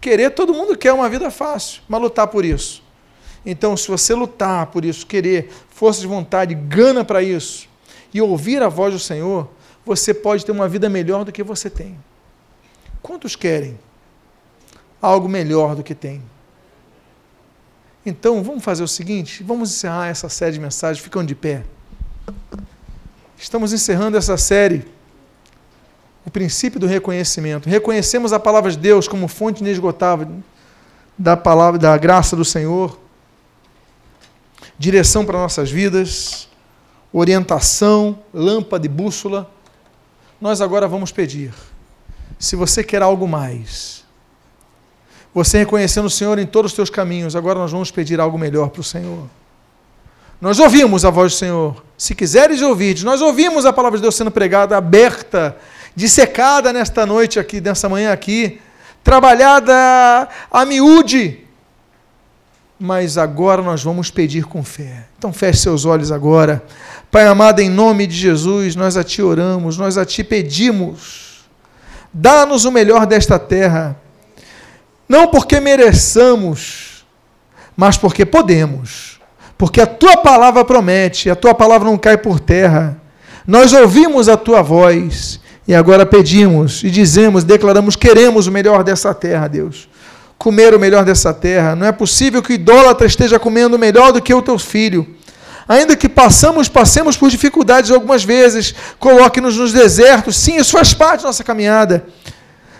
Querer, todo mundo quer uma vida fácil, mas lutar por isso. Então, se você lutar por isso, querer, força de vontade, gana para isso, e ouvir a voz do Senhor, você pode ter uma vida melhor do que você tem. Quantos querem algo melhor do que tem? Então, vamos fazer o seguinte: vamos encerrar essa série de mensagens, ficam de pé. Estamos encerrando essa série o princípio do reconhecimento. Reconhecemos a palavra de Deus como fonte inesgotável da palavra da graça do Senhor, direção para nossas vidas, orientação, lâmpada e bússola. Nós agora vamos pedir. Se você quer algo mais, você reconhecendo o Senhor em todos os teus caminhos, agora nós vamos pedir algo melhor para o Senhor. Nós ouvimos a voz do Senhor. Se quiseres ouvir, nós ouvimos a palavra de Deus sendo pregada, aberta dissecada nesta noite aqui, nessa manhã aqui, trabalhada a miúde. Mas agora nós vamos pedir com fé. Então feche seus olhos agora. Pai amado, em nome de Jesus, nós a Ti oramos, nós a Ti pedimos. Dá-nos o melhor desta terra. Não porque mereçamos, mas porque podemos. Porque a Tua palavra promete, a Tua palavra não cai por terra. Nós ouvimos a Tua voz e agora pedimos e dizemos, declaramos, queremos o melhor dessa terra, Deus. Comer o melhor dessa terra. Não é possível que o idólatra esteja comendo melhor do que o teu filho. Ainda que passamos, passemos por dificuldades algumas vezes, coloque-nos nos desertos. Sim, isso faz parte da nossa caminhada.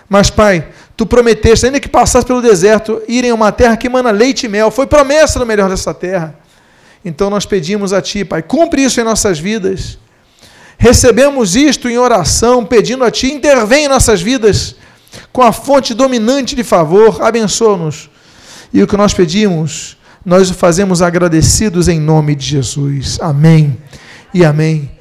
Mas, Pai, tu prometeste, ainda que passasse pelo deserto, irem a uma terra que emana leite e mel. Foi promessa do melhor dessa terra. Então nós pedimos a Ti, Pai, cumpre isso em nossas vidas recebemos isto em oração, pedindo a Ti, intervém em nossas vidas com a fonte dominante de favor, abençoa-nos. E o que nós pedimos, nós o fazemos agradecidos em nome de Jesus. Amém e amém.